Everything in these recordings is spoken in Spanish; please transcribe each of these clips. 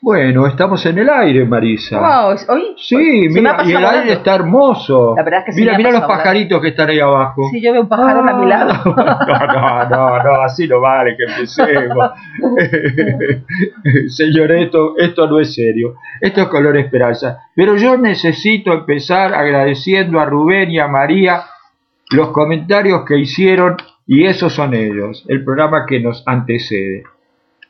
Bueno, estamos en el aire, Marisa. Wow, hoy Sí, hoy mira, y el aire está hermoso. La verdad es que mira, mira los pajaritos que están ahí abajo. Sí, yo veo un pájaro a mi lado. No, no, no, no, así no vale que empecemos. Señor, esto, esto no es serio. Esto es color esperanza. Pero yo necesito empezar agradeciendo a Rubén y a María los comentarios que hicieron, y esos son ellos, el programa que nos antecede.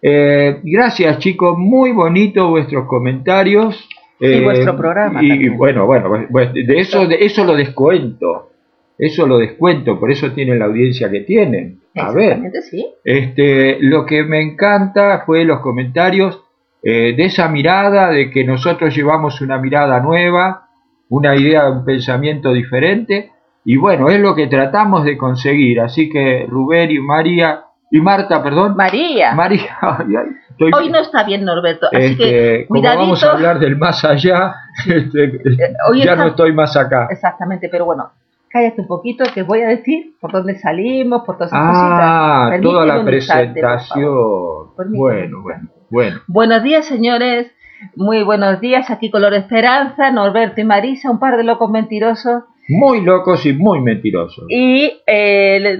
Eh, gracias chicos, muy bonito vuestros comentarios. Y vuestro programa Y también. bueno, bueno, pues, de eso, de eso lo descuento. Eso lo descuento, por eso tienen la audiencia que tienen. A ver, sí. este, lo que me encanta fue los comentarios eh, de esa mirada, de que nosotros llevamos una mirada nueva, una idea, un pensamiento diferente, y bueno, es lo que tratamos de conseguir. Así que Rubén y María, y Marta, perdón, María, María, ay, ay, estoy- hoy no está bien Norberto, así este, que como vamos a hablar del más allá, este, hoy ya está- no estoy más acá. Exactamente, pero bueno, cállate un poquito que voy a decir por dónde salimos, por todas esas Ah, cositas. toda la presentación. Bueno, bueno, bueno. Buenos días, señores. Muy buenos días. Aquí Color Esperanza, Norberto y Marisa, un par de locos mentirosos. Muy locos y muy mentirosos. Y eh,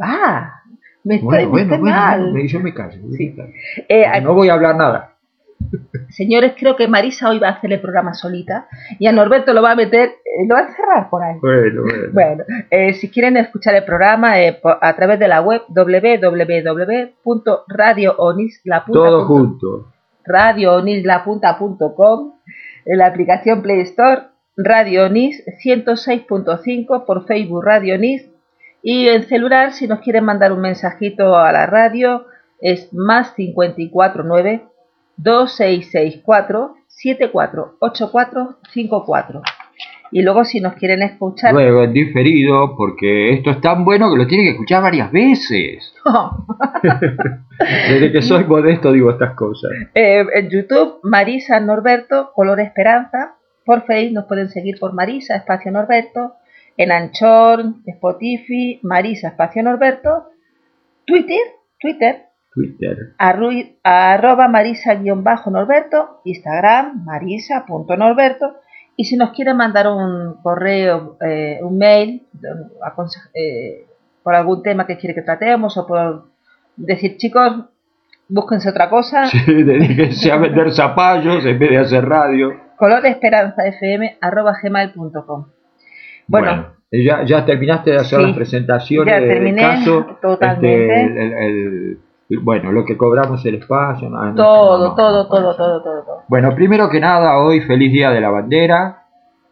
va, me estoy, Bueno, me bueno, estoy bueno, mal. bueno, yo me callo. yo Sí. me callo. Eh, No voy a hablar nada. Señores, creo que Marisa hoy va a hacer el programa solita y a Norberto lo va a meter, eh, lo va a encerrar por ahí. Bueno, bueno. Bueno, eh, si quieren escuchar el programa eh, a través de la web www.radioonisla.com Todo junto. radioonislapunta.com, en la aplicación Play Store, Radio Onis 106.5 por Facebook Radio Onis y en celular si nos quieren mandar un mensajito a la radio es más 549 2664 748454 y luego si nos quieren escuchar Luego en diferido, porque esto es tan bueno que lo tienen que escuchar varias veces. Desde que soy modesto digo estas cosas. Eh, en YouTube, Marisa Norberto, Color Esperanza. Por Facebook nos pueden seguir por Marisa Espacio Norberto. En Anchor, Spotify, Marisa Espacio Norberto. Twitter, Twitter, Twitter. arru- arroba Marisa-Norberto. Instagram, Marisa.norberto. Y si nos quieren mandar un correo, eh, un mail, eh, por algún tema que quiere que tratemos o por decir, chicos, búsquense otra cosa. Sí, dedíquense a vender zapallos en vez de hacer radio. coloresperanzafm.gmail.com Bueno, ya, ya terminaste de hacer Sí, las presentaciones ya del terminé, caso. totalmente. Este, el- el- el- bueno, lo que cobramos el espacio. no, no, todo, no, todo, todo, todo, todo, todo. Bueno, primero que nada, hoy feliz día de la bandera.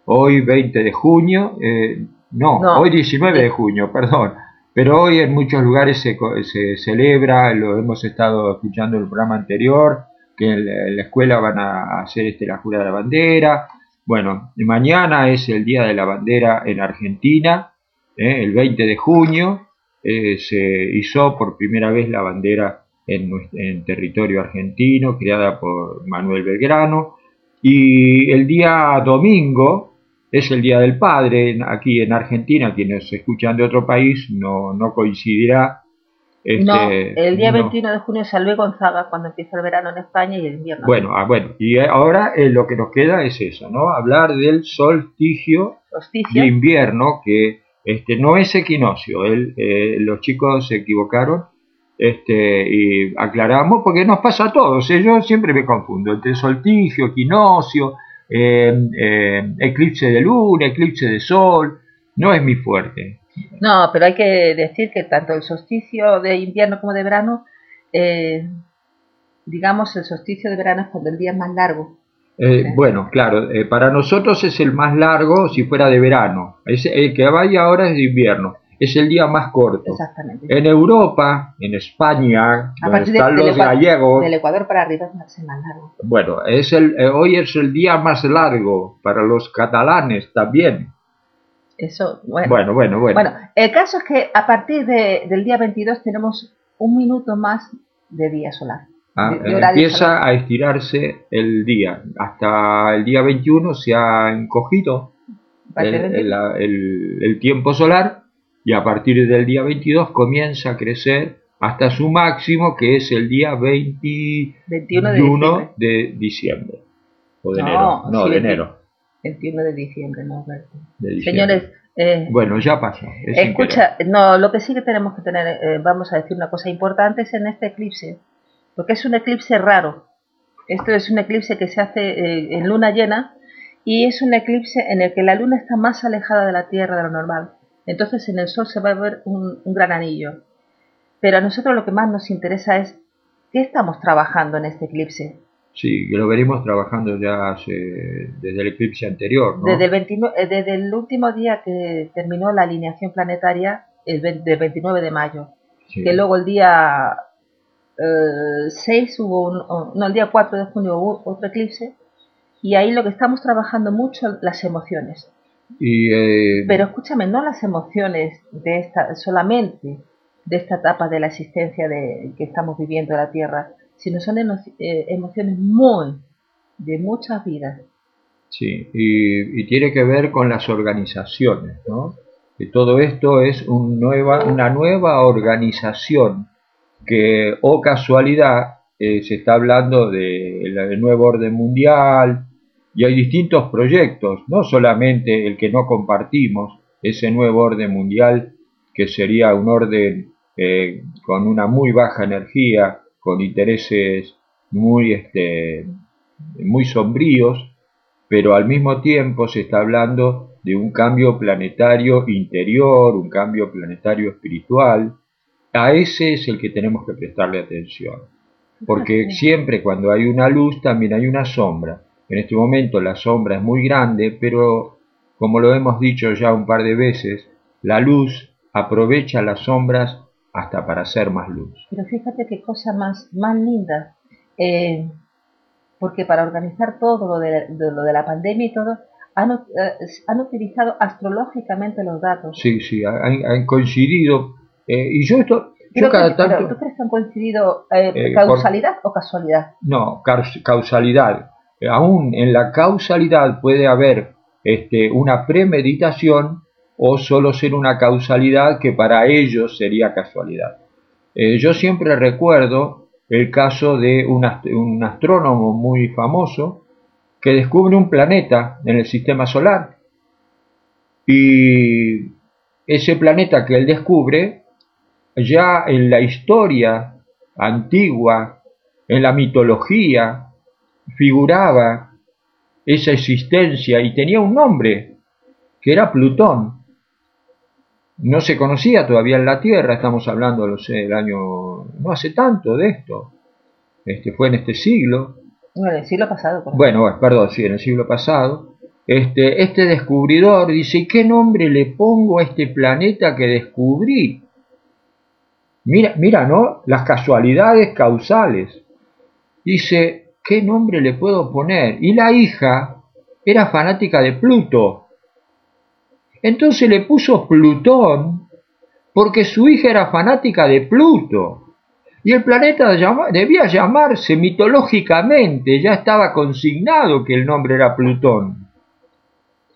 Hoy 20 de junio. eh, no, hoy 19 de junio, perdón. Pero hoy en muchos lugares se, se celebra, lo hemos estado escuchando en el programa anterior, que en la escuela van a hacer este, la jura de la bandera. Bueno, mañana es el Día de la Bandera en Argentina, eh, el 20 de junio eh, se hizo por primera vez la bandera en, en territorio argentino, creada por Manuel Belgrano, y el día domingo es el Día del Padre aquí en Argentina, quienes escuchan de otro país no, no coincidirá. Este, no, el día no. 21 de junio salvé Gonzaga cuando empieza el verano en España y el invierno. Bueno, ah, bueno, y ahora eh, lo que nos queda es eso, ¿no? Hablar del solsticio Solsticio. de invierno, que este, no es equinoccio. El, eh, los chicos se equivocaron este, y aclaramos, porque nos pasa a todos. ¿eh? Yo siempre me confundo entre solsticio, equinoccio, eh, eh, eclipse de luna, eclipse de sol. No es mi fuerte. No, pero hay que decir que tanto el solsticio de invierno como de verano, eh, digamos, el solsticio de verano es cuando el día es más largo. Eh, Sí. Bueno, claro, eh, para nosotros es el más largo si fuera de verano. Es, el que vaya ahora es de invierno. Es el día más corto. Exactamente. En Europa, en España, A donde de- están del los Ecua- gallegos, Del Ecuador para arriba es más, es más largo. Bueno, es el, eh, hoy es el día más largo para los catalanes también. Eso, bueno. Bueno, bueno, bueno. Bueno, el caso es que a partir de- del día 22 tenemos un minuto más de día solar. Ah, de- de eh, empieza solar. a estirarse el día. Hasta el día 21 se ha encogido el, el- el- el tiempo solar y a partir del día 22 comienza a crecer hasta su máximo, que es el día 21 de diciembre. O de enero. No, de enero. 21 de diciembre, no, Señores, eh, bueno, ya pasó. Escucha, no, lo que sí que tenemos que tener, eh, vamos a decir una cosa importante, es en este eclipse, porque es un eclipse raro. Esto es un eclipse que se hace eh, en luna llena y es un eclipse en el que la luna está más alejada de la Tierra de lo normal. Entonces en el Sol se va a ver un, gran anillo. Pero a nosotros lo que más nos interesa es qué estamos trabajando en este eclipse. Sí, que lo veremos trabajando ya desde el eclipse anterior, ¿no? Desde el, eh, desde el último día que terminó la alineación planetaria, el del 29 de mayo. Que luego el día 6 eh, hubo un, no, el día 4 de junio hubo otro eclipse y ahí lo que estamos trabajando mucho las emociones. Eh, Pero escúchame, no las emociones de esta, solamente de esta etapa de la existencia de, que estamos viviendo en la Tierra, sino son eh, emociones muy de muchas vidas. Sí, y, tiene que ver con las organizaciones, ¿no? Que todo esto es un nueva, una nueva organización que, o casualidad, eh, se está hablando del de, nuevo orden mundial, y hay distintos proyectos, no solamente el que no compartimos, ese nuevo orden mundial, que sería un orden eh, con una muy baja energía, con intereses muy, este, muy sombríos, pero al mismo tiempo se está hablando de un cambio planetario interior, un cambio planetario espiritual. A ese es el que tenemos que prestarle atención, porque siempre cuando hay una luz también hay una sombra en este momento la sombra es muy grande, pero como lo hemos dicho ya un par de veces, la luz aprovecha las sombras hasta para hacer más luz. Pero fíjate qué cosa más, más linda, eh, porque para organizar todo lo de, lo de la pandemia y todo, han, eh, han, utilizado astrológicamente los datos. Sí, sí, han, coincidido. Eh, y yo esto, yo cada tanto, ¿Tú crees que han coincidido causalidad o casualidad? No, causalidad aún en la causalidad puede haber este, una premeditación o solo ser una causalidad que para ellos sería casualidad. Eh, yo siempre recuerdo el caso de un, un astrónomo muy famoso que descubre un planeta en el sistema solar y ese planeta que él descubre ya en la historia antigua, en la mitología, figuraba esa existencia y tenía un nombre, que era Plutón. No se conocía todavía en la Tierra, estamos hablando, no sé, el año, no hace tanto de esto, este, fue en este siglo. Bueno, el siglo pasado. Bueno, perdón, sí, en el siglo pasado. Este, este descubridor dice, ¿qué nombre le pongo a este planeta que descubrí? Mira, mira, ¿no? Las casualidades causales. Dice, ¿qué nombre le puedo poner? Y la hija era fanática de Pluto. Entonces le puso Plutón porque su hija era fanática de Pluto. Y el planeta debía llamarse mitológicamente, ya estaba consignado que el nombre era Plutón.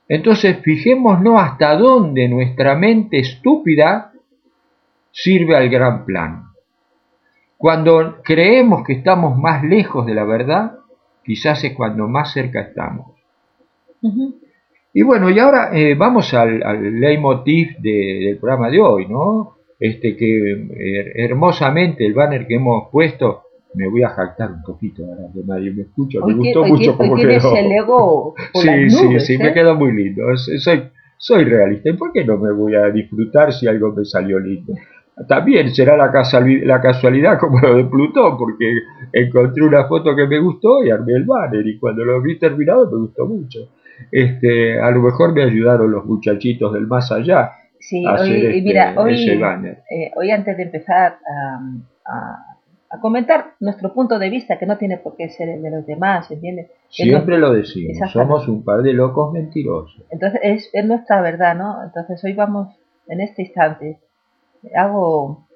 Entonces fijémonos hasta dónde nuestra mente estúpida sirve al gran plan. Cuando creemos que estamos más lejos de la verdad, quizás es cuando más cerca estamos. Y bueno, y ahora eh, vamos al, leitmotiv del programa de hoy, ¿no? Este que eh, hermosamente el banner que hemos puesto, me voy a jactar un poquito ahora que nadie me escucha, me gustó mucho como quedó. El ego sí, sí, sí, me ¿eh? quedó muy lindo. Soy, soy realista. ¿Y por qué no me voy a disfrutar si algo me salió lindo? También será la, la casualidad como lo de Plutón, porque encontré una foto que me gustó y armé el banner y cuando lo vi terminado me gustó mucho. Este, a lo mejor me ayudaron los muchachitos del más allá sí, a hacer hoy, este, mira, hoy, banner. Eh, hoy antes de empezar a, comentar nuestro punto de vista, que no tiene por qué ser el de los demás, ¿entiendes? Siempre lo decimos, somos un par de locos mentirosos. Entonces es, es nuestra verdad, ¿no? Entonces hoy vamos en este instante hago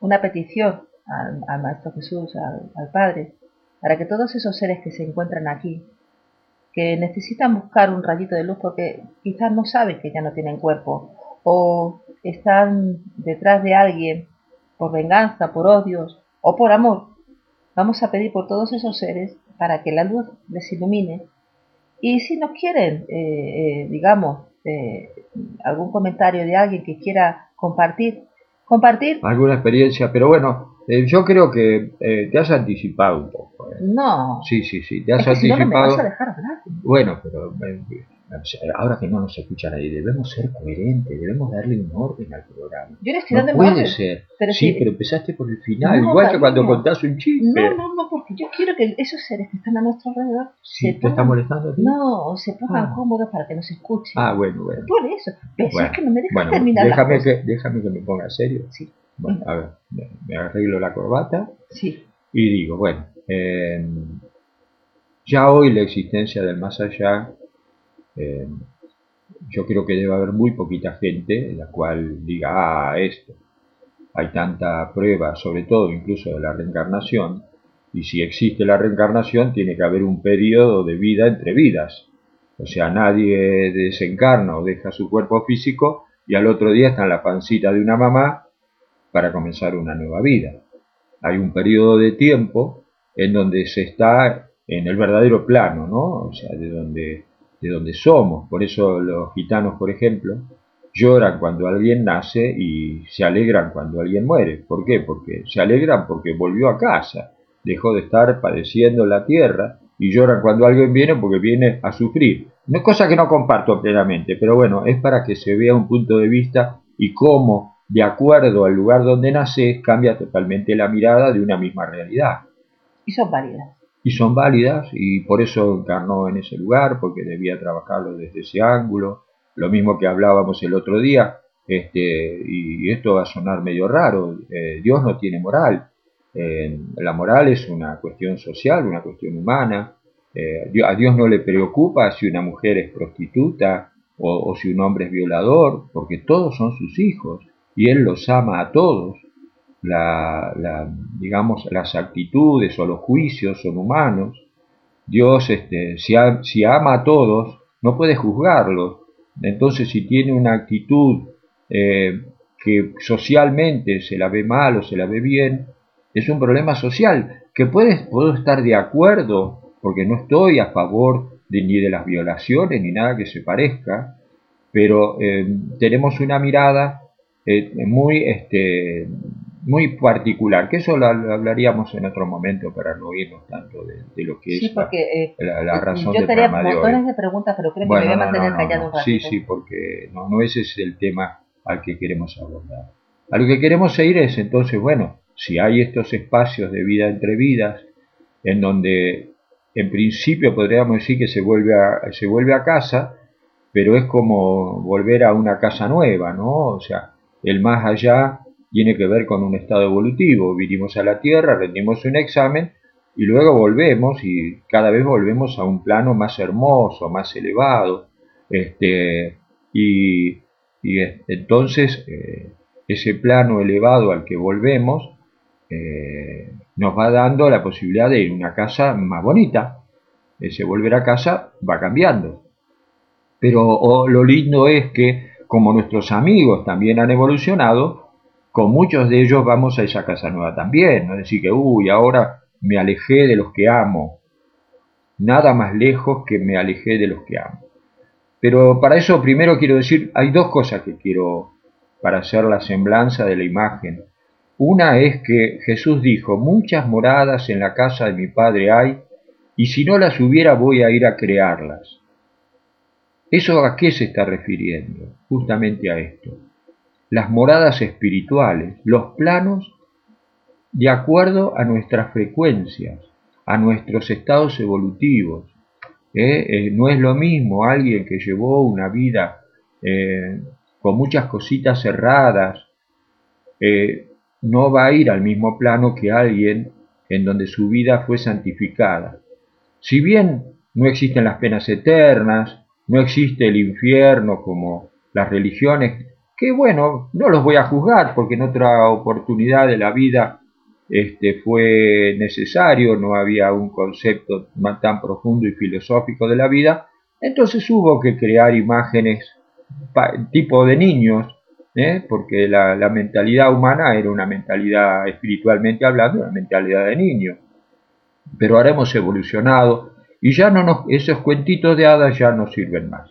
una petición al, Maestro Jesús, al, Padre, para que todos esos seres que se encuentran aquí, que necesitan buscar un rayito de luz porque quizás no saben que ya no tienen cuerpo, o están detrás de alguien por venganza, por odios o por amor, vamos a pedir por todos esos seres para que la luz les ilumine. Y si nos quieren, eh, eh, digamos, eh, algún comentario de alguien que quiera compartir, compartir. Alguna experiencia, pero bueno, yo creo que te has anticipado un poco. No. Sí, sí, sí, te has anticipado. no, me vas a dejar hablar. Bueno, pero ahora que no nos escucha nadie, debemos ser coherentes, debemos darle un orden al programa. Yo le estoy dando no puede ser. sí, pero empezaste por el final, igual que cuando contás un chiste. No, no, no, porque yo quiero que esos seres que están a nuestro alrededor sí, se ¿Te están molestando? No, se pongan ah. cómodos para que nos escuchen. Ah, bueno, bueno. Por eso. Pero bueno, es que no me dejas terminar déjame Que, déjame que me ponga serio. Sí. Bueno, a ver, me, arreglo la corbata. Sí. Y digo, bueno, eh, ya hoy la existencia del más allá eh, yo creo que debe haber muy poquita gente en la cual diga, ah, esto. Hay tanta prueba, sobre todo incluso de la reencarnación, y si existe la reencarnación tiene que haber un periodo de vida entre vidas. O sea, nadie desencarna o deja su cuerpo físico y al otro día está en la pancita de una mamá para comenzar una nueva vida. Hay un periodo de tiempo en donde se está en el verdadero plano, ¿no? O sea, de donde de donde somos. Por eso los gitanos, por ejemplo, lloran cuando alguien nace y se alegran cuando alguien muere. ¿Por qué? Porque se alegran porque volvió a casa, dejó de estar padeciendo la tierra y lloran cuando alguien viene porque viene a sufrir. No es cosa que no comparto plenamente, pero bueno, es para que se vea un punto de vista y cómo, de acuerdo al lugar donde nace, cambia totalmente la mirada de una misma realidad. Y son válidas. Y son válidas y por eso encarnó en ese lugar, porque debía trabajarlo desde ese ángulo, lo mismo que hablábamos el otro día, este, y esto va a sonar medio raro, eh, Dios no tiene moral, eh, la moral es una cuestión social, una cuestión humana, eh, a Dios no le preocupa si una mujer es prostituta o, o si un hombre es violador, porque todos son sus hijos y Él los ama a todos la, digamos, las actitudes o los juicios son humanos. Dios, este, si, si ama a todos, no puede juzgarlos. Entonces, si tiene una actitud eh, que socialmente se la ve mal o se la ve bien, es un problema social que puede, puedo estar de acuerdo, porque no estoy a favor de, ni de las violaciones ni nada que se parezca, pero eh, tenemos una mirada eh, muy este, muy particular, que eso lo, hablaríamos en otro momento para no irnos tanto de, lo que es porque, la, eh, razón yo tenía montones de, preguntas, pero creo que me voy a mantener callado un ratito. Sí, sí, porque no, no ese es el tema al que queremos abordar. A lo que queremos ir es entonces, bueno, si hay estos espacios de vida entre vidas, en donde en principio podríamos decir que se vuelve a, se vuelve a casa, pero es como volver a una casa nueva, ¿no? O sea, el más allá tiene que ver con un estado evolutivo. Vinimos a la Tierra, rendimos un examen y luego volvemos y cada vez volvemos a un plano más hermoso, más elevado. Este, y, entonces eh, ese plano elevado al que volvemos eh, nos va dando la posibilidad de ir a una casa más bonita. Ese volver a casa va cambiando. Pero lo lindo es que como nuestros amigos también han evolucionado, con muchos de ellos vamos a esa casa nueva también, no decir que, uy, ahora me alejé de los que amo. Nada más lejos que me alejé de los que amo. Pero para eso primero quiero decir, hay dos cosas que quiero para hacer la semblanza de la imagen. Una es que Jesús dijo, muchas moradas en la casa de mi Padre hay, y si no las hubiera voy a ir a crearlas. ¿Eso a qué se está refiriendo? Justamente a esto las moradas espirituales, los planos de acuerdo a nuestras frecuencias, a nuestros estados evolutivos. ¿eh? Eh, no es lo mismo alguien que llevó una vida eh, con muchas cositas cerradas, no va a ir al mismo plano que alguien en donde su vida fue santificada. Si bien no existen las penas eternas, no existe el infierno como las religiones que bueno, no los voy a juzgar porque en otra oportunidad de la vida este, fue necesario, no había un concepto tan profundo y filosófico de la vida, entonces hubo que crear imágenes tipo de niños ¿eh? porque la, mentalidad humana era una mentalidad, espiritualmente hablando, una mentalidad de niño. Pero ahora hemos evolucionado y ya no nos, esos cuentitos de hadas ya no sirven más.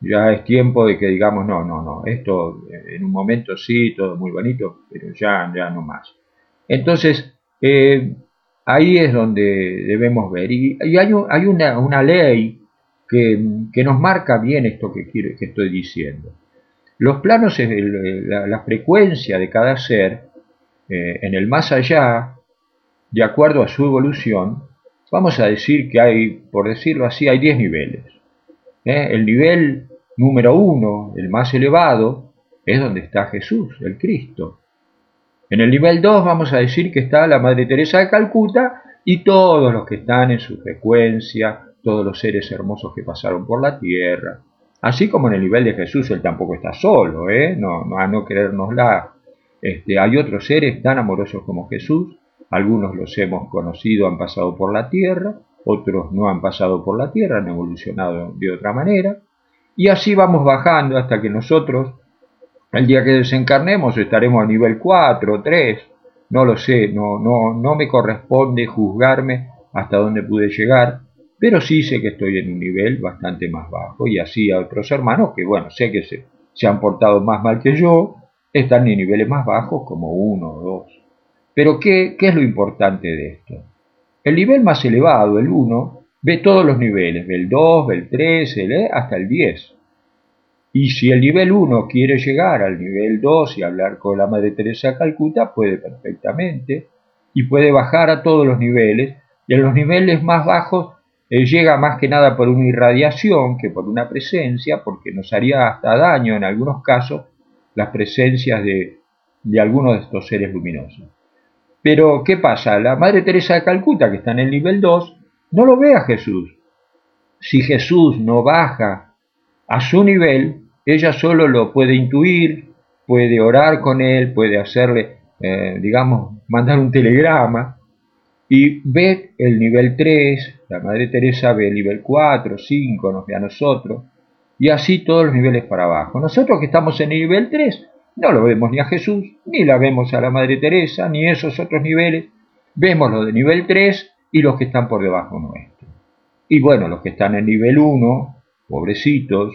Ya es tiempo de que digamos, no, no, no, esto en un momento sí, todo muy bonito, pero ya, ya no más. Entonces, eh, ahí es donde debemos ver. Y, hay, hay una, ley que, nos marca bien esto que, quiero, que estoy diciendo. Los planos, la, frecuencia de cada ser eh, en el más allá, de acuerdo a su evolución, vamos a decir que hay, por decirlo así, hay 10 niveles. ¿eh? El nivel número uno, el más elevado, es donde está Jesús, el Cristo. En el nivel 2 vamos a decir que está la Madre Teresa de Calcuta y todos los que están en su frecuencia, todos los seres hermosos que pasaron por la tierra. Así como en el nivel de Jesús, él tampoco está solo, ¿eh? no, a no creérnosla. Este, hay otros seres tan amorosos como Jesús, algunos los hemos conocido, han pasado por la tierra, otros no han pasado por la tierra, han evolucionado de otra manera, y así vamos bajando hasta que nosotros el día que desencarnemos estaremos a nivel 4, 3, no lo sé, no, no, no me corresponde juzgarme hasta dónde pude llegar, pero sí sé que estoy en un nivel bastante más bajo y así a otros hermanos que, bueno, sé que se, se han portado más mal que yo, están en niveles más bajos como uno o dos. Pero ¿qué, ¿qué es lo importante de esto? El nivel más elevado, el 1, ve todos los niveles, ve el 2, ve el 3, el, hasta el 10. Y si el nivel 1 quiere llegar al nivel 2 y hablar con la Madre Teresa Calcuta, puede perfectamente. Y puede bajar a todos los niveles. Y en los niveles más bajos eh, llega más que nada por una irradiación que por una presencia, porque nos haría hasta daño en algunos casos las presencias de, de algunos de estos seres luminosos. Pero, ¿qué pasa? La Madre Teresa de Calcuta, que está en el nivel 2, no lo ve a Jesús. Si Jesús no baja a su nivel, ella solo lo puede intuir, puede orar con él, puede hacerle, eh, digamos, mandar un telegrama y ve el nivel 3, la Madre Teresa ve el nivel 4, 5, nos ve a nosotros, y así todos los niveles para abajo. Nosotros que estamos en el nivel 3, no lo vemos ni a Jesús, ni la vemos a la Madre Teresa, ni esos otros niveles, vemos los de nivel 3 y los que están por debajo nuestro. Y bueno, los que están en nivel 1, pobrecitos,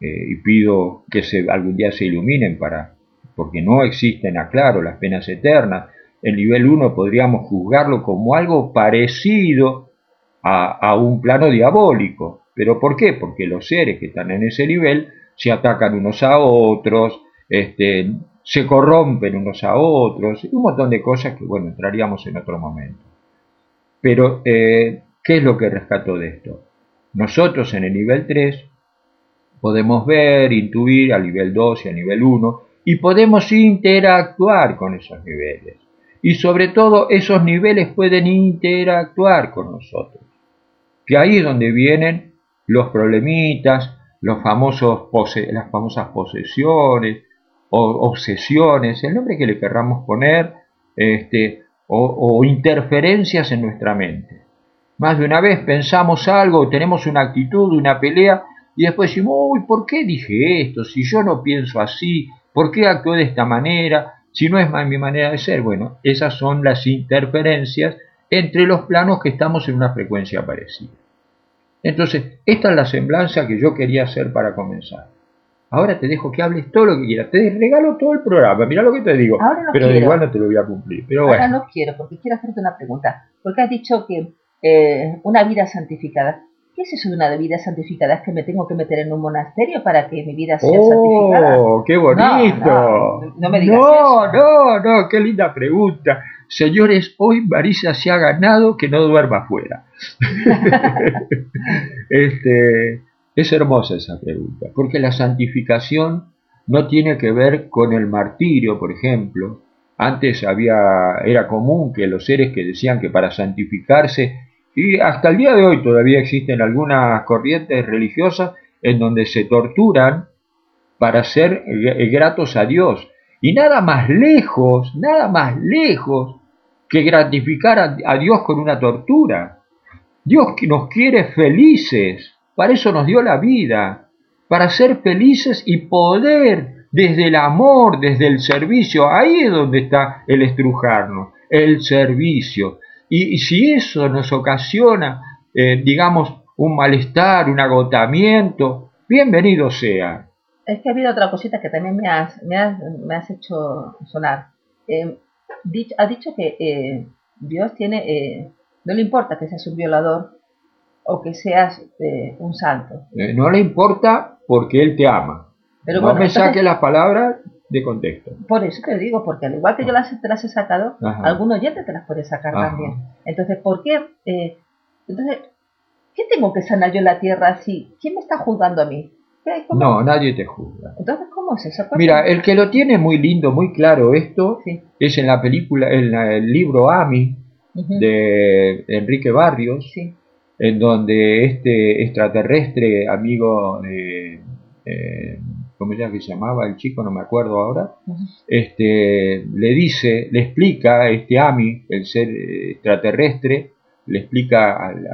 eh, y pido que se, algún día se iluminen para, porque no existen, aclaro, las penas eternas. El nivel 1 podríamos juzgarlo como algo parecido a, a un plano diabólico. ¿Pero por qué? Porque los seres que están en ese nivel se atacan unos a otros, este, se corrompen unos a otros, un montón de cosas que, bueno, entraríamos en otro momento. Pero, eh, ¿qué es lo que rescato de esto? Nosotros en el nivel 3 podemos ver, intuir a nivel 2 y a nivel 1 y podemos interactuar con esos niveles. Y sobre todo esos niveles pueden interactuar con nosotros. Que ahí es donde vienen los problemitas, los famosos las famosas posesiones o obsesiones, el nombre que le querramos poner, este, o, interferencias en nuestra mente. Más de una vez pensamos algo, tenemos una actitud, una pelea, y después decimos, uy, ¿por qué dije esto? Si yo no pienso así, ¿por qué actué de esta manera? Si no es más mi manera de ser. Bueno, esas son las interferencias entre los planos que estamos en una frecuencia parecida. Entonces, esta es la semblanza que yo quería hacer para comenzar. Ahora te dejo que hables todo lo que quieras. Te regalo todo el programa. Mira lo que te digo. pero igual no te lo voy a cumplir. Pero Ahora no quiero, porque quiero hacerte una pregunta. Porque has dicho que eh, una vida santificada. ¿Qué es eso de una vida santificada? ¿Es que me tengo que meter en un monasterio para que mi vida sea oh, santificada? ¡Oh, qué bonito! No, me digas no, No, no, qué linda pregunta. Señores, hoy Marisa se ha ganado que no duerma afuera. este, es hermosa esa pregunta, porque la santificación no tiene que ver con el martirio, por ejemplo. Antes había, era común que los seres que decían que para santificarse y hasta el día de hoy todavía existen algunas corrientes religiosas en donde se torturan para ser gratos a Dios. Y nada más lejos, nada más lejos que gratificar a, Dios con una tortura. Dios nos quiere felices, para eso nos dio la vida, para ser felices y poder desde el amor, desde el servicio, ahí es donde está el estrujarnos, el servicio. Y, si eso nos ocasiona, eh, digamos, un malestar, un agotamiento, bienvenido sea. Es que ha habido otra cosita que también me has, me has, hecho sonar. Eh, ha dicho que eh, Dios tiene, no le importa que seas un violador o que seas un santo. no le importa porque Él te ama. Pero no me saque las palabras de contexto. Por eso te digo, porque al igual que yo las, te las he sacado, algunos oyente te las puede sacar también. Entonces, ¿por qué? entonces, ¿qué tengo que sanar yo en la tierra así? ¿Quién me está juzgando a mí? No, nadie te juzga. Entonces, ¿cómo es eso? Mira, el que lo tiene muy lindo, muy claro esto, es en la película, en el libro Ami, de Enrique Barrios, en donde este extraterrestre amigo de... Eh, ¿Cómo ya que se llamaba el chico? No me acuerdo ahora. este, le dice, le explica a este Ami, el ser extraterrestre, le explica al,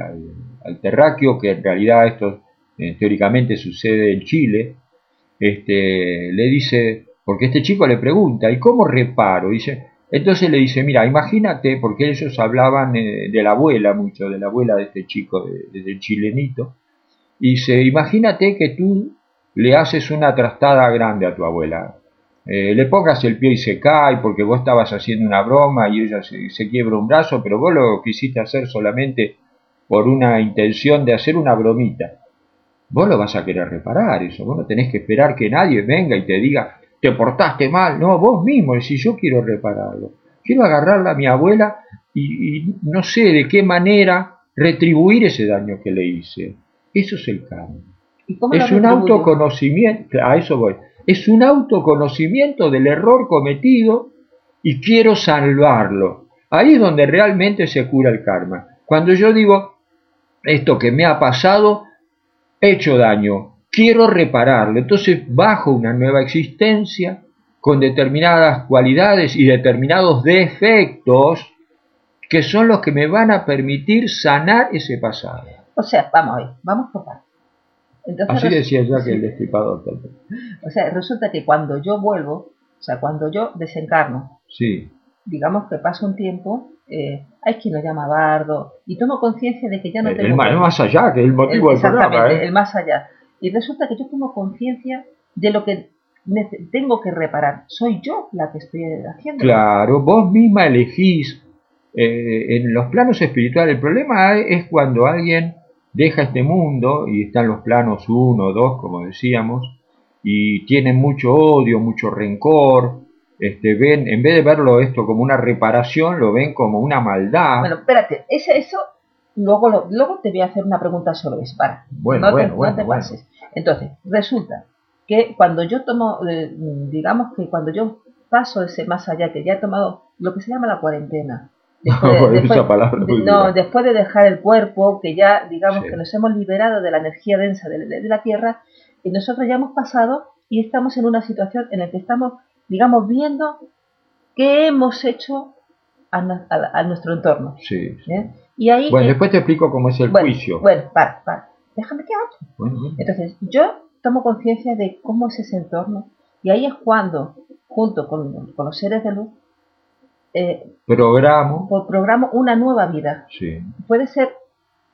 al terráqueo que en realidad estos eh, teóricamente sucede en Chile, este, le dice, porque este chico le pregunta, ¿y cómo reparo? Dice, entonces le dice, mira, imagínate, porque ellos hablaban eh, de la abuela mucho, de la abuela de este chico, de, chilenito, y dice, imagínate que tú le haces una trastada grande a tu abuela, eh, le pongas el pie y se cae porque vos estabas haciendo una broma y ella se, se, quiebra un brazo, pero vos lo quisiste hacer solamente por una intención de hacer una bromita. Vos lo vas a querer reparar eso, vos no tenés que esperar que nadie venga y te diga, te portaste mal, no, vos mismo si yo quiero repararlo. Quiero agarrarla a mi abuela y, no sé de qué manera retribuir ese daño que le hice. Eso es el cambio. Es un autoconocimiento, a eso voy, es un autoconocimiento del error cometido y quiero salvarlo. Ahí es donde realmente se cura el karma. Cuando yo digo, esto que me ha pasado, hecho daño, quiero repararlo, entonces bajo una nueva existencia con determinadas cualidades y determinados defectos que son los que me van a permitir sanar ese pasado. O sea, vamos a ver, vamos por partes. Así decía ya que el destripador. O sea, resulta que cuando yo vuelvo, o sea, cuando yo desencarno, sí. digamos que pasa un tiempo, eh, hay quien lo llama bardo, y tomo conciencia de que ya no el, tengo... El más allá, que es el motivo del programa. ¿eh? el más allá. Y resulta que yo tomo conciencia de lo que tengo que reparar. Soy yo la que estoy haciendo. Claro, vos misma elegís eh, en los planos espirituales. El problema es cuando alguien deja este mundo y está en los planos 1, 2, como decíamos, y tiene mucho odio, mucho rencor, este, ven, en vez de verlo esto como una reparación, lo ven como una maldad. Bueno, espérate, eso, luego, luego te voy a hacer una pregunta sobre eso, para. Bueno, no te, bueno, Entonces, resulta que cuando yo tomo, eh, digamos que cuando yo paso ese más allá, que ya he tomado lo que se llama la cuarentena, no, después de dejar el cuerpo, que ya digamos que nos hemos liberado de la energía densa de, de, la Tierra, y nosotros ya hemos pasado y estamos en una situación en la que estamos digamos, viendo qué hemos hecho a, nuestro entorno. Sí. Y ahí, bueno, después te explico cómo es el juicio. Bueno, para, para. Déjame que hable. Entonces, yo tomo conciencia de cómo es ese entorno y ahí es cuando, junto con, los seres de luz, eh, programo. programo una nueva vida. Sí. Puede ser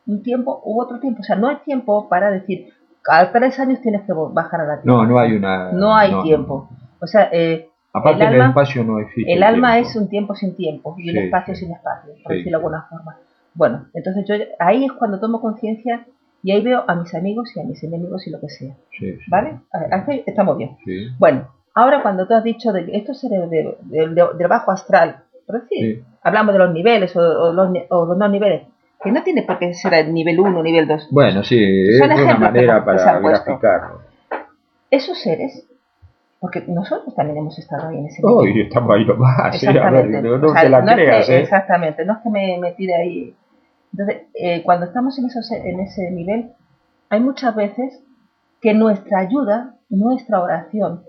un tiempo u otro tiempo. O sea, no hay tiempo para decir, cada tres años tienes que bajar a la tierra. No, no hay una... No hay tiempo. O sea, eh, Aparte el, espacio no existe. El, alma es un tiempo sin tiempo y el espacio sin espacio, por decirlo de alguna forma. Bueno, entonces yo ahí es cuando tomo conciencia y ahí veo a mis amigos y a mis enemigos y lo que sea. ¿Vale? Estamos bien. Bueno, ahora cuando tú has dicho de que esto es de, de, bajo astral, por decir, hablamos de los niveles o, los, no niveles, que no tiene por qué ser el nivel 1 nivel 2. Bueno, sí, es una manera para graficarlo. Esos seres porque nosotros también hemos estado ahí en ese nivel. Oh, y estamos ahí nomás, exactamente. no, o sea, la no creas, que, ¿eh? Exactamente, no es que me, me tire ahí. Entonces, eh, cuando estamos en, esos, en ese nivel, hay muchas veces que nuestra ayuda, nuestra oración...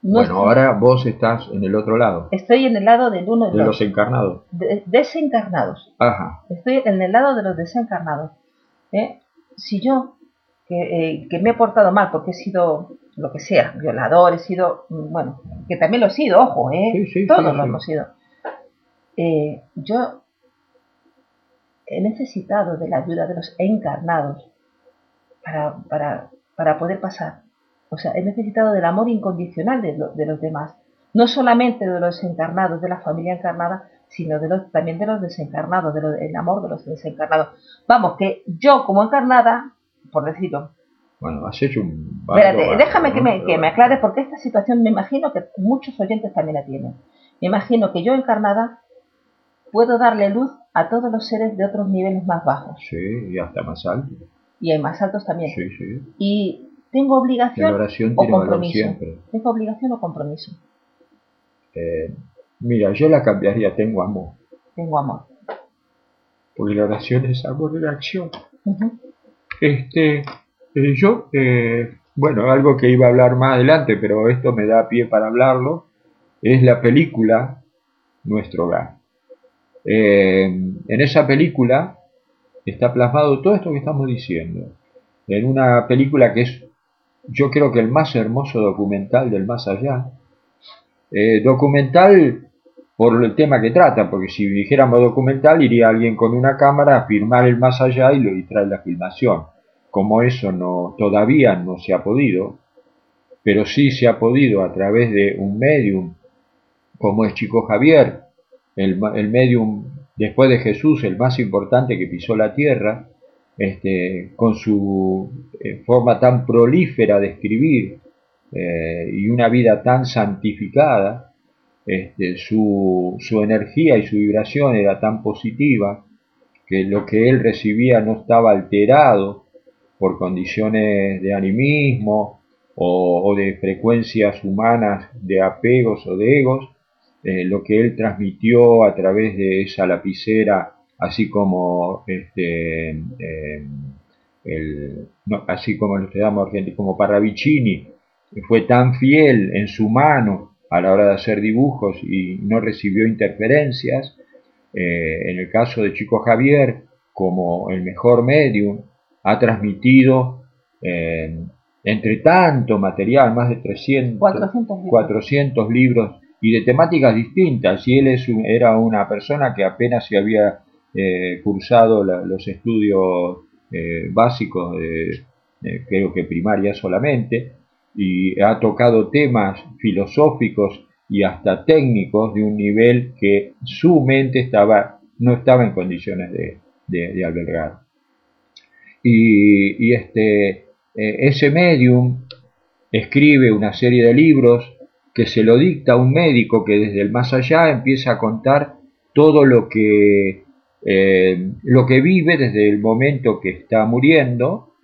Bueno, ahora vos estás en el otro lado. Estoy en el lado del uno de los encarnados. desencarnados. Ajá. Estoy en el lado de los desencarnados. ¿eh? Si yo que, eh, me he portado mal porque he sido lo que sea, violador, he sido, mm, bueno, que también lo he sido, ojo, ¿eh? todos lo hemos sido. Eh, yo he necesitado de la ayuda de los encarnados para, para, para poder pasar. O sea, he necesitado del amor incondicional de, de, los demás. No solamente de los encarnados, de la familia encarnada, sino de los, también de los desencarnados, del amor de los desencarnados. Vamos, que yo como encarnada, por decirlo. Bueno, has hecho un... Espérate, déjame que, me, que me aclares porque esta situación me imagino que muchos oyentes también la tienen. Me imagino que yo encarnada puedo darle luz a todos los seres de otros niveles más bajos. Sí, y hasta más altos. Y hay más altos también. Sí, sí. Y tengo obligación o compromiso. Tengo obligación o compromiso. Eh, mira, yo la cambiaría, tengo amor. Tengo amor. Porque la oración es amor de acción. Este, eh, yo, eh, bueno, algo que iba a hablar más adelante, pero esto me da pie para hablarlo, es la película Nuestro Hogar. En esa película está plasmado todo esto que estamos diciendo. En una película que es, yo creo que el más hermoso documental del más allá. Eh, documental por el tema que trata, porque si dijéramos documental iría alguien con una cámara a filmar el más allá y, lo, y trae la filmación. Como eso no todavía no se ha podido, pero sí se ha podido a través de un medium como es Chico Javier, el, el medium después de Jesús, el más importante que pisó la tierra, este, con su eh, forma tan prolífera de escribir eh, y una vida tan santificada, este, su, su, energía y su vibración era tan positiva que lo que él recibía no estaba alterado por condiciones de animismo o, o de frecuencias humanas de apegos o de egos, eh, lo que él transmitió a través de esa lapicera, así como este, em, el, así como nos quedamos como Parravicini, fue tan fiel en su mano a la hora de hacer dibujos y no recibió interferencias. Eh, en el caso de Chico Javier, como el mejor medium, ha transmitido eh, entre tanto material, más de 300, 400 libros y de temáticas distintas. Y él es era una persona que apenas se había eh, cursado los estudios eh, básicos, de, creo que primaria solamente, y ha tocado temas filosóficos y hasta técnicos de un nivel que su mente estaba, no estaba en condiciones de, albergar. Y, este, eh, ese medium escribe una serie de libros que se lo dicta un médico que desde el más allá empieza a contar todo lo que, eh, lo que vive desde el momento que está muriendo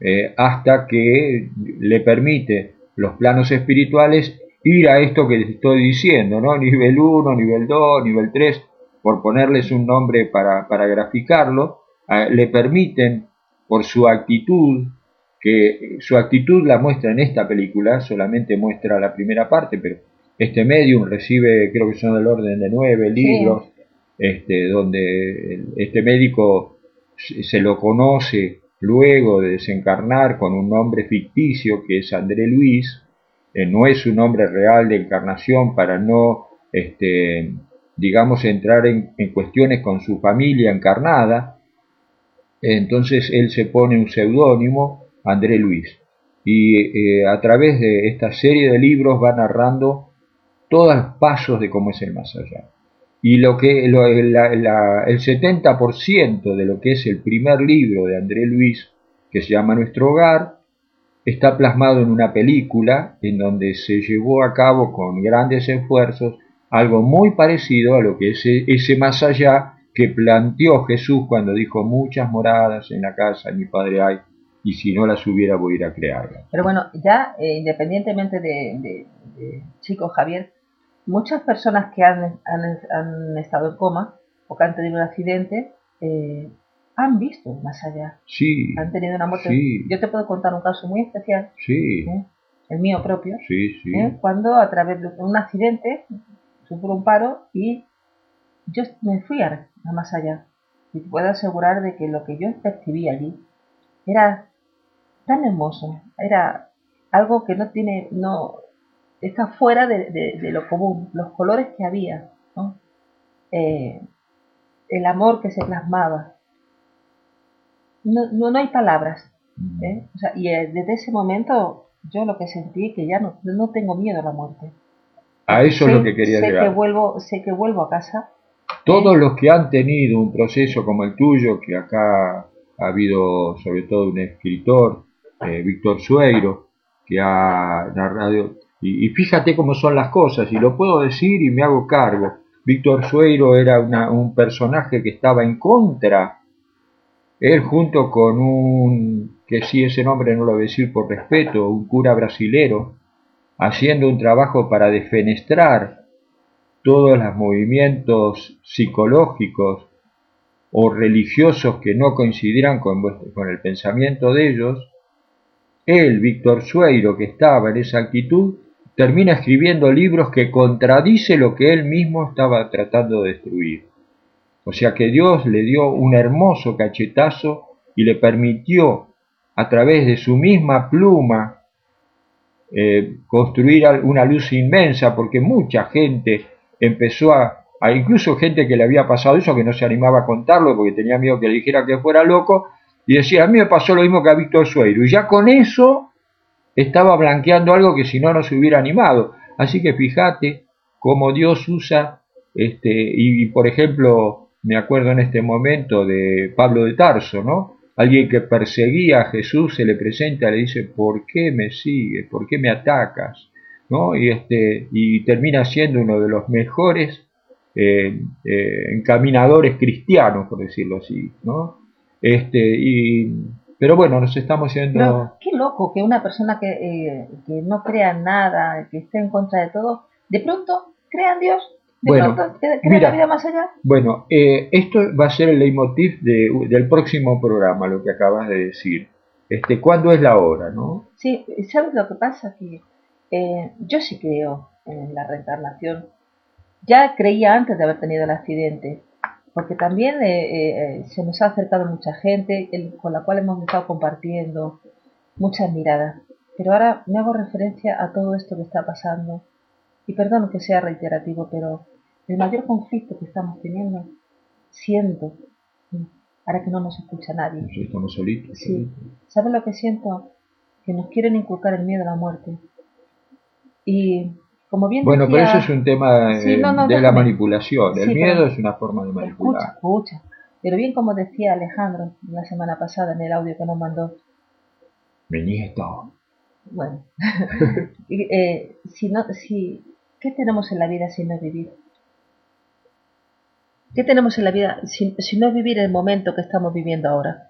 eh, hasta que le permite los planos espirituales ir a esto que les estoy diciendo, ¿no? Nivel 1, nivel 2, nivel 3, por ponerles un nombre para, para graficarlo, le permiten, por su actitud, que su actitud la muestra en esta película, solamente muestra la primera parte, pero este medium recibe, creo que son del orden de nueve libros, este, donde este médico se lo conoce luego de desencarnar con un nombre ficticio que es André Luis, eh, no es un nombre real de encarnación para no, este, digamos, entrar en, en cuestiones con su familia encarnada, entonces él se pone un seudónimo André Luis. Y eh, a través de esta serie de libros va narrando todos los pasos de cómo es el más allá. Y lo que el 70% de lo que es el primer libro de André Luis, que se llama Nuestro Hogar, está plasmado en una película en donde se llevó a cabo con grandes esfuerzos algo muy parecido a lo que es ese más allá que planteó Jesús cuando dijo muchas moradas en la casa de mi Padre hay y si no las hubiera voy a ir a crearlas. Pero bueno, ya eh, independientemente de, Chico Javier, muchas personas que han, han, estado en coma o que han tenido un accidente eh, han visto más allá. Sí. Han tenido una muerte. Yo te puedo contar un caso muy especial. Sí. ¿eh? El mío propio. Sí, sí. Cuando a través de un accidente sufro un paro y yo me fui a, a más allá. Y te puedo asegurar de que lo que yo percibí allí era tan hermoso. Era algo que no tiene, no, está fuera de, lo común, los colores que había, eh, el amor que se plasmaba. No, no, hay palabras. ¿eh? y eh, desde ese momento yo lo que sentí que ya no, no tengo miedo a la muerte. A eso es lo que quería sé llegar. Que vuelvo, sé que vuelvo a casa. Todos los que han tenido un proceso como el tuyo, que acá ha habido sobre todo un escritor, Víctor Sueiro, que ha narrado y, fíjate cómo son las cosas, y lo puedo decir y me hago cargo. Víctor Sueiro era un personaje que estaba en contra. Él junto con un, que sí ese nombre no lo voy a decir por respeto, un cura brasilero, haciendo un trabajo para defenestrar todos los movimientos psicológicos o religiosos que no coincidieran con, con el pensamiento de ellos, él, Víctor Sueiro, que estaba en esa actitud, termina escribiendo libros que contradice lo que él mismo estaba tratando de destruir. O sea que Dios le dio un hermoso cachetazo y le permitió a través de su misma pluma eh, construir una luz inmensa porque mucha gente empezó a, incluso gente que le había pasado eso que no se animaba a contarlo porque tenía miedo que le dijera que fuera loco y decía a mí me pasó lo mismo que a Víctor Sueiro y ya con eso estaba blanqueando algo que si no no se hubiera animado. Así que fíjate cómo Dios usa, este, y, por ejemplo, me acuerdo en este momento de Pablo de Tarso, ¿no? Alguien que perseguía a Jesús se le presenta, le dice, ¿por qué me sigues? ¿Por qué me atacas? ¿No? Y, este, y termina siendo uno de los mejores eh, eh, encaminadores cristianos, por decirlo así, ¿no? Este, y pero bueno, nos estamos yendo... qué loco que una persona que, eh, que, no crea nada, que esté en contra de todo, de pronto crea en Dios, de bueno, pronto crea la vida más allá. Bueno, eh, esto va a ser el leitmotiv de, del próximo programa, lo que acabas de decir. Este, ¿Cuándo es la hora, no? Sí, ¿sabes lo que pasa? Que eh, yo sí creo en la reencarnación. Ya creía antes de haber tenido el accidente porque también eh, eh, se nos ha acercado mucha gente con la cual hemos estado compartiendo muchas miradas. Pero ahora me hago referencia a todo esto que está pasando. Y perdón que sea reiterativo, pero el mayor conflicto que estamos teniendo, siento, ahora que no nos escucha nadie. estamos solitos. Sí. ¿Sabes lo que siento? Que nos quieren inculcar el miedo a la muerte. Y bueno, pero eso es un tema de la manipulación. El miedo es una forma de manipular. Escucha, escucha. Pero bien como decía Alejandro la semana pasada en el audio que nos mandó. Mi nieto. Bueno, eh, si no, si, ¿qué tenemos en la vida si no es vivir? ¿Qué tenemos en la vida si, si no es vivir el momento que estamos viviendo ahora?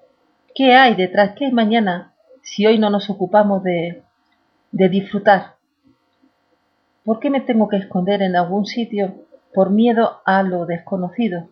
¿Qué hay detrás? ¿Qué hay mañana si hoy no nos ocupamos de, de disfrutar? ¿Por qué me tengo que esconder en algún sitio por miedo a lo desconocido?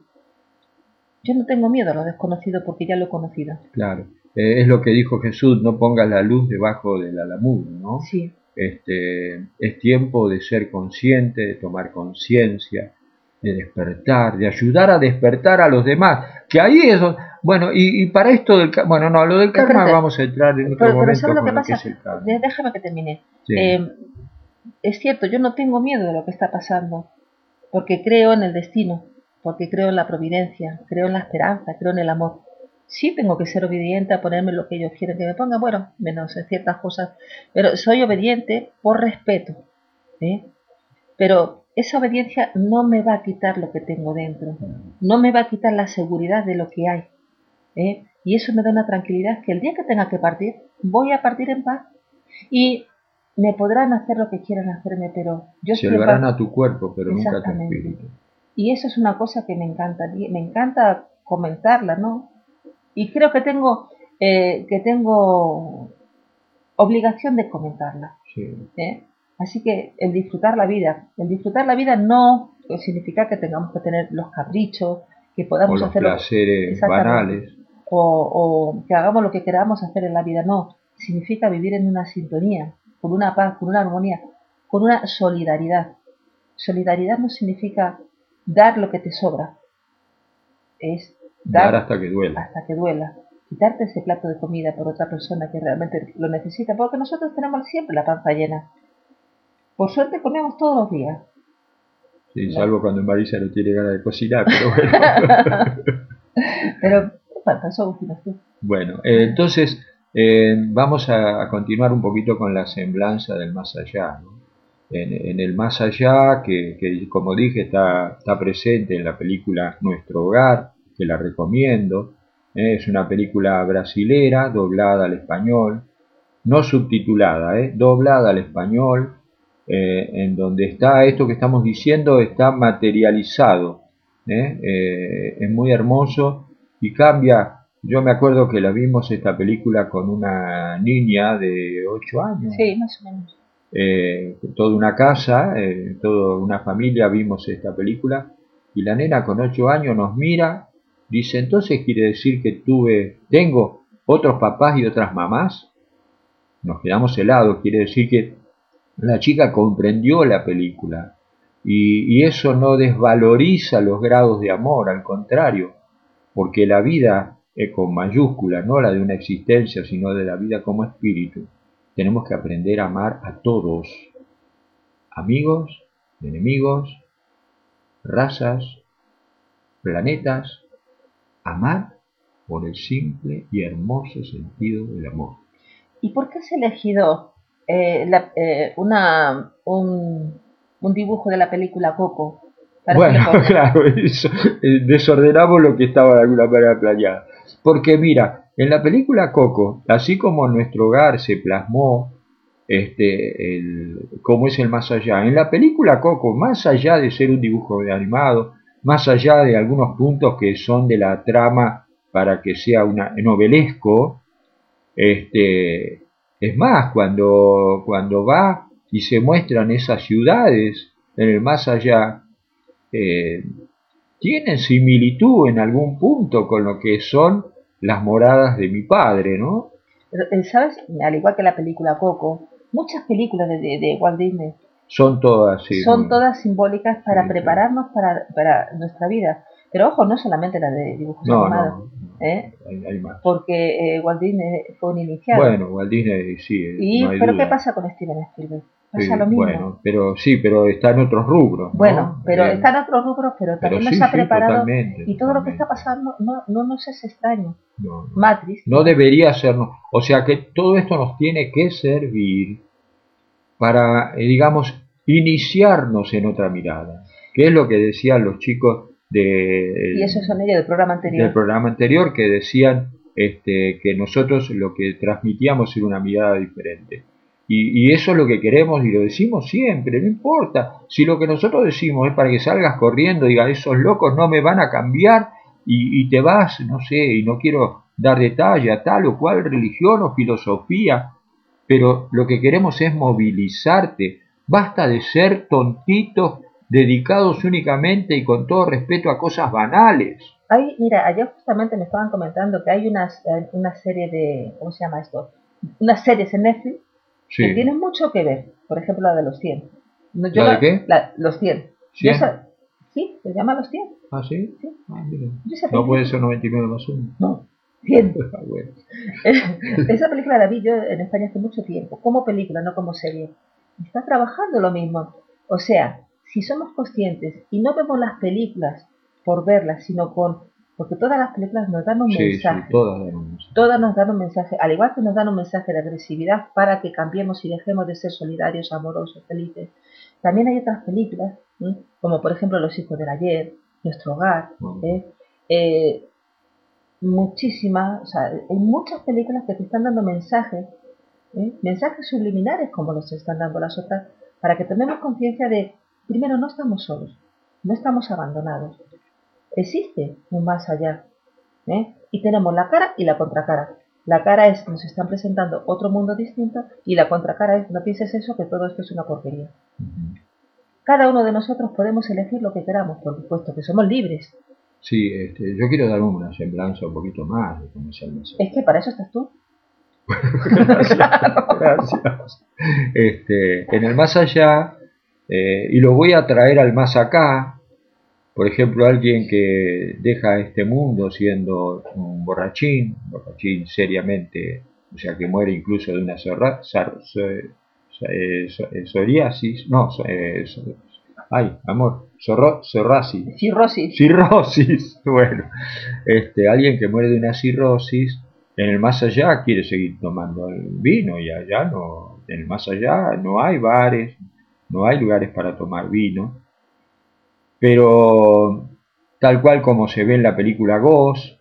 Yo no tengo miedo a lo desconocido porque ya lo he conocido. Claro, eh, es lo que dijo Jesús, no pongas la luz debajo del alamud, ¿no? Sí. Este, es tiempo de ser consciente, de tomar conciencia, de despertar, de ayudar a despertar a los demás. Que ahí es bueno, y, para esto del bueno, no, lo del karma vamos a entrar en otro momento lo que pasa? Déjame que termine. Eh, es cierto, yo no tengo miedo de lo que está pasando, porque creo en el destino, porque creo en la providencia, creo en la esperanza, creo en el amor. Sí tengo que ser obediente a ponerme lo que ellos quieren que me ponga, bueno, menos en ciertas cosas, pero soy obediente por respeto. ¿eh? Pero esa obediencia no me va a quitar lo que tengo dentro, no me va a quitar la seguridad de lo que hay. ¿eh? Y eso me da una tranquilidad que el día que tenga que partir, voy a partir en paz. Y me podrán hacer lo que quieran hacerme, pero yo Se lo harán a tu cuerpo, pero nunca a tu espíritu. Y eso es una cosa que me encanta, me encanta comentarla, ¿no? Y creo que tengo, eh, que tengo obligación de comentarla. ¿eh? Así que el disfrutar la vida, el disfrutar la vida no significa que tengamos que tener los caprichos, que podamos o hacer placeres banales. O, o que hagamos lo que queramos hacer en la vida, no. Significa vivir en una sintonía, con una paz, con una armonía, con una solidaridad. Solidaridad no significa dar lo que te sobra, es dar, hasta que duela. Hasta que duela. quitarte ese plato de comida por otra persona que realmente lo necesita, porque nosotros tenemos siempre la panza llena. Por suerte comemos todos los días. Sí, salvo cuando Marisa no tiene ganas de cocinar, pero bueno. pero, tú. Bueno, eh, entonces eh, vamos a, continuar un poquito con la semblanza del más allá. En, el más allá, que, como dije está, presente en la película Nuestro Hogar, que la recomiendo. Eh, es una película brasilera, doblada al español, no subtitulada, doblada al español, eh, en donde está esto que estamos diciendo, está materializado. ¿eh? Eh, es muy hermoso y cambia. Yo me acuerdo que la vimos esta película con una niña de 8 años. Sí, más o menos. toda una casa, toda una familia vimos esta película y la nena con 8 años nos mira, dice, entonces quiere decir que tuve, tengo otros papás y otras mamás. Nos quedamos helados, quiere decir que la chica comprendió la película y, eso no desvaloriza los grados de amor, al contrario, porque la vida es con mayúscula, no la de una existencia, sino de la vida como espíritu. Tenemos que aprender a amar a todos, amigos, enemigos, razas, planetas, amar por el simple y hermoso sentido del amor. ¿Y por qué has elegido eh, eh, una, un, dibujo de la película Coco. Bueno, claro, eso, eh, desordenamos lo que estaba de alguna manera planeado. Porque mira, en la película Coco, así como en nuestro hogar se plasmó este, el, cómo es el más allá, en la película Coco, más allá de ser un dibujo de animado, más allá de algunos puntos que son de la trama para que sea una novelesco, este, es más, cuando, cuando va y se muestran esas ciudades en el más allá, eh, tienen similitud en algún punto con lo que son las moradas de mi padre, ¿no? Eh, ¿Sabes? Al igual que la película Coco, muchas películas de, de, Walt Disney son todas, sí, son todas simbólicas para prepararnos para, para, nuestra vida. Pero ojo, no solamente la de dibujos animados. ¿eh? Porque eh, Walt Disney fue un iniciado. Bueno, Walt Disney sí. Eh, ¿Y pero qué pasa con Steven Spielberg? Pasa lo mismo. Bueno, pero sí, pero está en otros rubros. Bueno, pero está en otros rubros, pero también nos ha preparado. y todo lo que está pasando no, no nos es extraño. No, Matrix. No debería sernos. O sea que todo esto nos tiene que servir para, digamos, iniciarnos en otra mirada. Que es lo que decían los chicos de, y eso son ellos del programa anterior. Del programa anterior que decían este, que nosotros lo que transmitíamos era una mirada diferente. Y, eso es lo que queremos y lo decimos siempre, no importa. Si lo que nosotros decimos es para que salgas corriendo y digas, esos locos no me van a cambiar y, y te vas, no sé, y no quiero dar detalle a tal o cual religión o filosofía, pero lo que queremos es movilizarte. Basta de ser tontitos dedicados únicamente y con todo respeto a cosas banales. Hay, mira, ayer justamente me estaban comentando que hay una, eh, una serie de, ¿cómo se llama esto? Unas series en Netflix que tienen mucho que ver. Por ejemplo, la de los 100. ¿La de qué? los 100. sí, se llama los 100. ¿Ah, sí? sí. Ah, no puede ser 99 más 1. No, 100. Ah, Esa película la vi yo en España hace mucho tiempo, como película, no como serie. Está trabajando lo mismo. O sea, si somos conscientes y no vemos las películas por verlas, sino con porque todas las películas nos dan un mensaje. todas, nos dan un mensaje, al igual que nos dan un mensaje de agresividad para que cambiemos y dejemos de ser solidarios, amorosos, felices. También hay otras películas, como por ejemplo Los hijos del ayer, Nuestro hogar, ¿eh? Eh, muchísimas, o sea, hay muchas películas que te están dando mensajes, mensajes subliminares como los están dando las otras, para que tomemos conciencia de Primero, no estamos solos, no estamos abandonados. Existe un más allá. ¿eh? Y tenemos la cara y la contracara. La cara es, nos están presentando otro mundo distinto y la contracara es, no pienses eso, que todo esto es una porquería. Cada uno de nosotros podemos elegir lo que queramos, por supuesto, que somos libres. Sí, este, yo quiero dar una semblanza un poquito más de cómo es el Es que para eso estás tú. gracias, gracias. Este, en el más allá eh, y lo voy a traer al más acá, por ejemplo, alguien que deja este mundo siendo un borrachín, borrachín seriamente, o sea, que muere incluso de una psoriasis, no, ay, amor, cirrosis. Cirrosis. Cirrosis, bueno, este, alguien que muere de una cirrosis, en el más allá quiere seguir tomando el vino y allá no, en el más allá no hay bares, no hay lugares para tomar vino, pero tal cual como se ve en la película Ghost,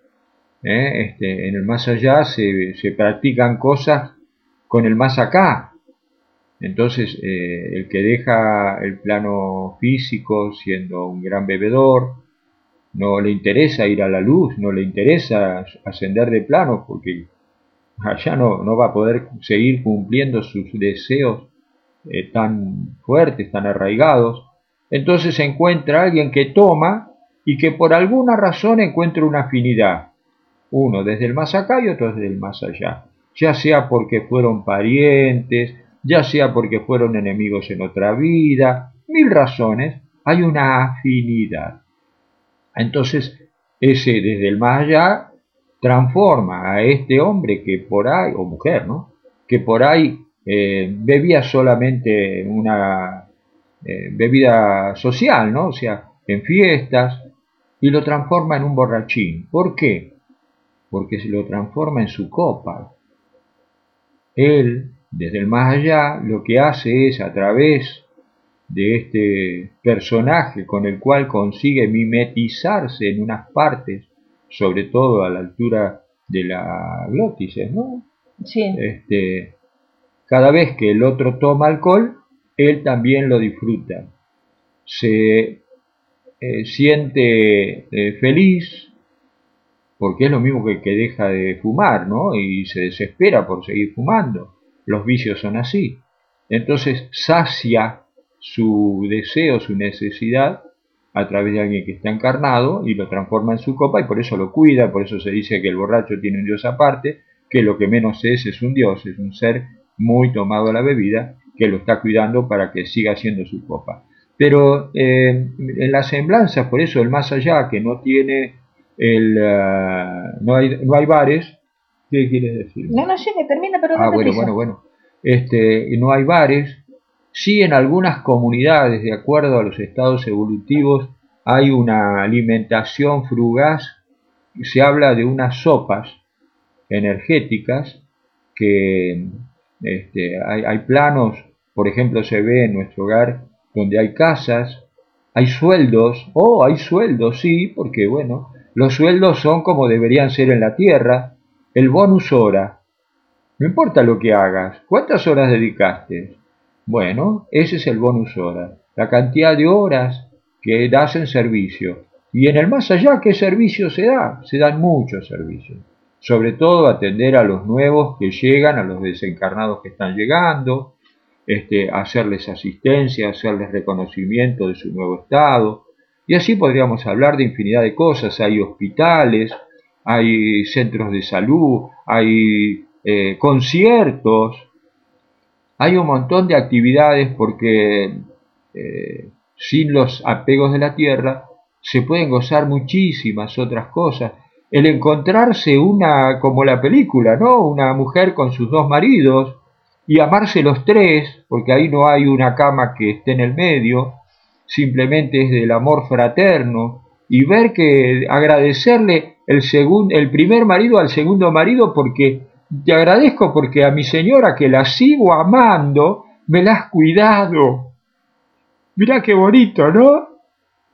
¿eh? este, en el más allá se, se, practican cosas con el más acá. Entonces, eh, el que deja el plano físico siendo un gran bebedor, no le interesa ir a la luz, no le interesa ascender de plano, porque allá no, no va a poder seguir cumpliendo sus deseos eh, tan fuertes, tan arraigados. Entonces se encuentra alguien que toma y que por alguna razón encuentra una afinidad. Uno desde el más acá y otro desde el más allá. Ya sea porque fueron parientes, ya sea porque fueron enemigos en otra vida, mil razones, hay una afinidad. Entonces, ese desde el más allá transforma a este hombre que por ahí, o mujer, ¿no? Que por ahí eh, bebía solamente una eh, bebida social, ¿no? O sea, en fiestas, y lo transforma en un borrachín. ¿Por qué? Porque se lo transforma en su copa. Él, desde el más allá, lo que hace es a través de este personaje con el cual consigue mimetizarse en unas partes, sobre todo a la altura de la glótice, ¿no? Sí. Este, cada vez que el otro toma alcohol, él también lo disfruta. Se eh, siente eh, feliz, porque es lo mismo que que deja de fumar, ¿no? Y se desespera por seguir fumando. Los vicios son así. Entonces sacia su deseo, su necesidad a través de alguien que está encarnado y lo transforma en su copa y por eso lo cuida, por eso se dice que el borracho tiene un dios aparte, que lo que menos es es un dios, es un ser muy tomado a la bebida que lo está cuidando para que siga siendo su copa. Pero eh, en la semblanza, por eso el más allá, que no tiene el... Ah, no, hay, no hay bares, ¿qué quieres decir? No, no sé, que termina, pero Ah, bueno, bueno, bueno. Este, no hay bares, sí en algunas comunidades, de acuerdo a los estados evolutivos, hay una alimentación frugaz, se habla de unas sopas energéticas que este, hay, hay planos, por ejemplo, se ve en nuestro hogar donde hay casas, hay sueldos, oh, hay sueldos, sí, porque bueno, los sueldos son como deberían ser en la tierra, el bonus hora. No importa lo que hagas, ¿cuántas horas dedicaste? Bueno, ese es el bonus hora, la cantidad de horas que das en servicio. Y en el más allá, ¿qué servicio se da? Se dan muchos servicios. Sobre todo atender a los nuevos que llegan, a los desencarnados que están llegando, este, hacerles asistencia, hacerles reconocimiento de su nuevo estado. Y así podríamos hablar de infinidad de cosas. Hay hospitales, hay centros de salud, hay eh, conciertos, hay un montón de actividades porque eh, sin los apegos de la tierra se pueden gozar muchísimas otras cosas. El encontrarse una, como la película, ¿no? Una mujer con sus dos maridos, y amarse los tres, porque ahí no hay una cama que esté en el medio, simplemente es del amor fraterno, y ver que agradecerle el, el primer marido al segundo marido porque te agradezco porque a mi señora que la sigo amando, me la has cuidado. Mira qué bonito, ¿no?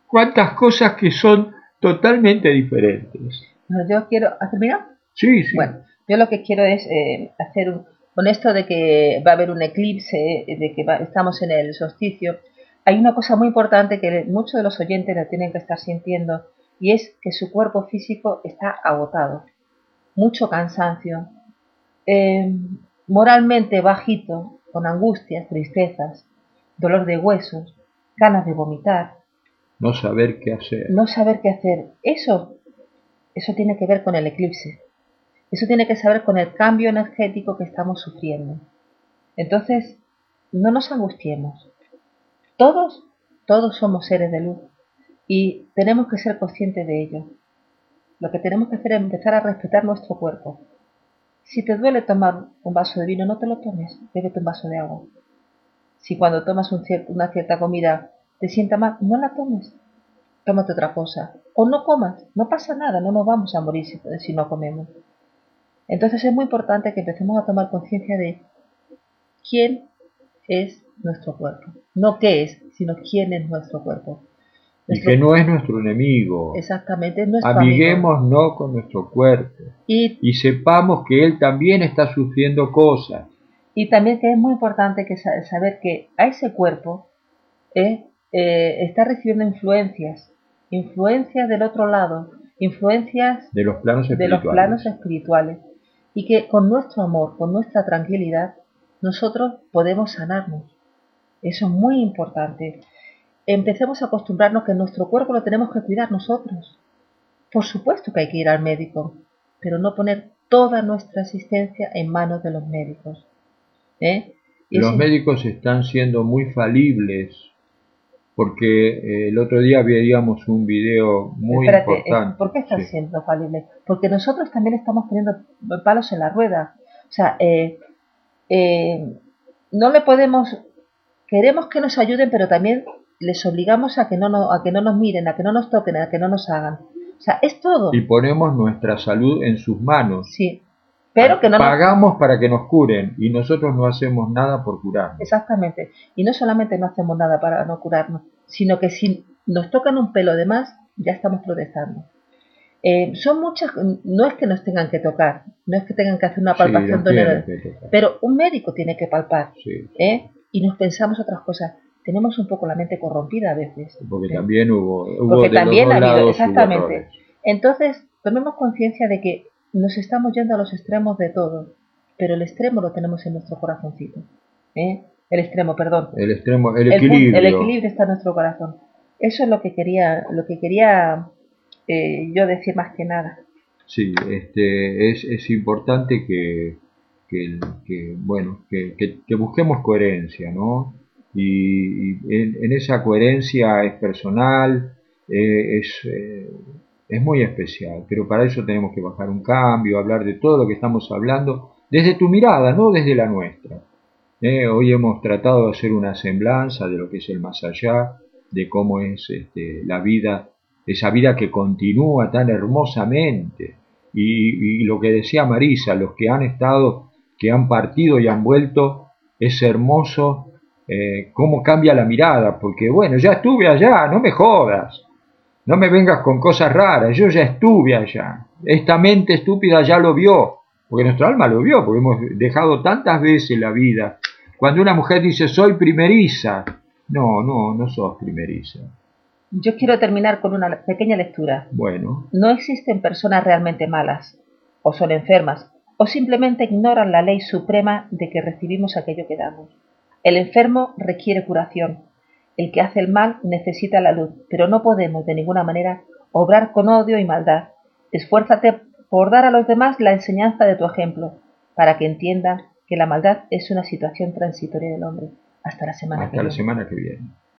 Cuántas cosas que son totalmente diferentes. Yo quiero... ¿Has terminado? Sí, sí. Bueno, yo lo que quiero es eh, hacer un, con esto de que va a haber un eclipse, de que estamos en el solsticio, hay una cosa muy importante que muchos de los oyentes la tienen que estar sintiendo y es que su cuerpo físico está agotado, mucho cansancio, eh, moralmente bajito, con angustias, tristezas, dolor de huesos, ganas de vomitar. No saber qué hacer. No saber qué hacer. Eso, eso tiene que ver con el eclipse. Eso tiene que saber con el cambio energético que estamos sufriendo. Entonces, no nos angustiemos. Todos, todos somos seres de luz. Y tenemos que ser conscientes de ello. Lo que tenemos que hacer es empezar a respetar nuestro cuerpo. Si te duele tomar un vaso de vino, no te lo tomes, bébete un vaso de agua. Si cuando tomas una cierta comida te sienta mal, no la tomes, tómate otra cosa. O no comas, no pasa nada, no nos vamos a morir si, no comemos. Entonces es muy importante que empecemos a tomar conciencia de quién es nuestro cuerpo. No qué es, sino quién es nuestro cuerpo. y que no es nuestro enemigo. Exactamente, es nuestro Amiguémonos con nuestro cuerpo. Y, y, sepamos que él también está sufriendo cosas. Y también que es muy importante que saber que a ese cuerpo eh, eh, está recibiendo influencias influencias del otro lado, influencias de los planos espirituales. De los planos espirituales y que con nuestro amor, con nuestra tranquilidad, nosotros podemos sanarnos. Eso es muy importante. Empecemos a acostumbrarnos que nuestro cuerpo lo tenemos que cuidar nosotros. Por supuesto que hay que ir al médico, pero no poner toda nuestra asistencia en manos de los médicos. ¿eh? Los médicos están siendo muy falibles porque eh, el otro día veíamos un video muy eh, importante. ¿Por qué está siendo falible? Porque nosotros también estamos poniendo palos en la rueda. O sea, eh, no le podemos, queremos que nos ayuden, pero también les obligamos a que no, no, a que no nos miren, a que no nos toquen, a que no nos hagan. O sea, es todo. Y ponemos nuestra salud en sus manos. Sí. Pero que no Pagamos para que nos curen y nosotros no hacemos nada por curarnos. Exactamente. Y no solamente no hacemos nada para no curarnos, sino que si nos tocan un pelo de más, ya estamos protestando. Eh, son muchas, no es que nos tengan que tocar, no es que tengan que hacer una palpación sí, pero un médico tiene que palpar. ¿eh? Y nos pensamos otras cosas. Tenemos un poco la mente corrompida a veces. Porque también hubo, Porque también ha habido, exactamente. Entonces, tomemos conciencia de que nos estamos yendo a los extremos de todo, pero el extremo lo tenemos en nuestro corazoncito. ¿eh? El extremo, perdón. El extremo, el equilibrio. El, equilibrio está en nuestro corazón. Eso es lo que quería, lo que quería eh, yo decir más que nada. Sí, este, es, es importante que, que, bueno, que, que, busquemos coherencia, ¿no? Y, en, esa coherencia es personal, eh, es, es muy especial, pero para eso tenemos que bajar un cambio, hablar de todo lo que estamos hablando desde tu mirada, no desde la nuestra. Eh, hoy hemos tratado de hacer una semblanza de lo que es el más allá, de cómo es este, la vida, esa vida que continúa tan hermosamente. Y, lo que decía Marisa, los que han estado, que han partido y han vuelto, es hermoso eh, cómo cambia la mirada, porque bueno, ya estuve allá, no me jodas. No me vengas con cosas raras, yo ya estuve allá. Esta mente estúpida ya lo vio, porque nuestra alma lo vio, porque hemos dejado tantas veces la vida. Cuando una mujer dice soy primeriza, no, no, no sos primeriza. Yo quiero terminar con una pequeña lectura. Bueno. No existen personas realmente malas, o son enfermas, o simplemente ignoran la ley suprema de que recibimos aquello que damos. El enfermo requiere curación, el que hace el mal necesita la luz, pero no podemos de ninguna manera obrar con odio y maldad. Esfuérzate por dar a los demás la enseñanza de tu ejemplo, para que entiendan que la maldad es una situación transitoria del hombre. Hasta la semana Hasta la semana que viene.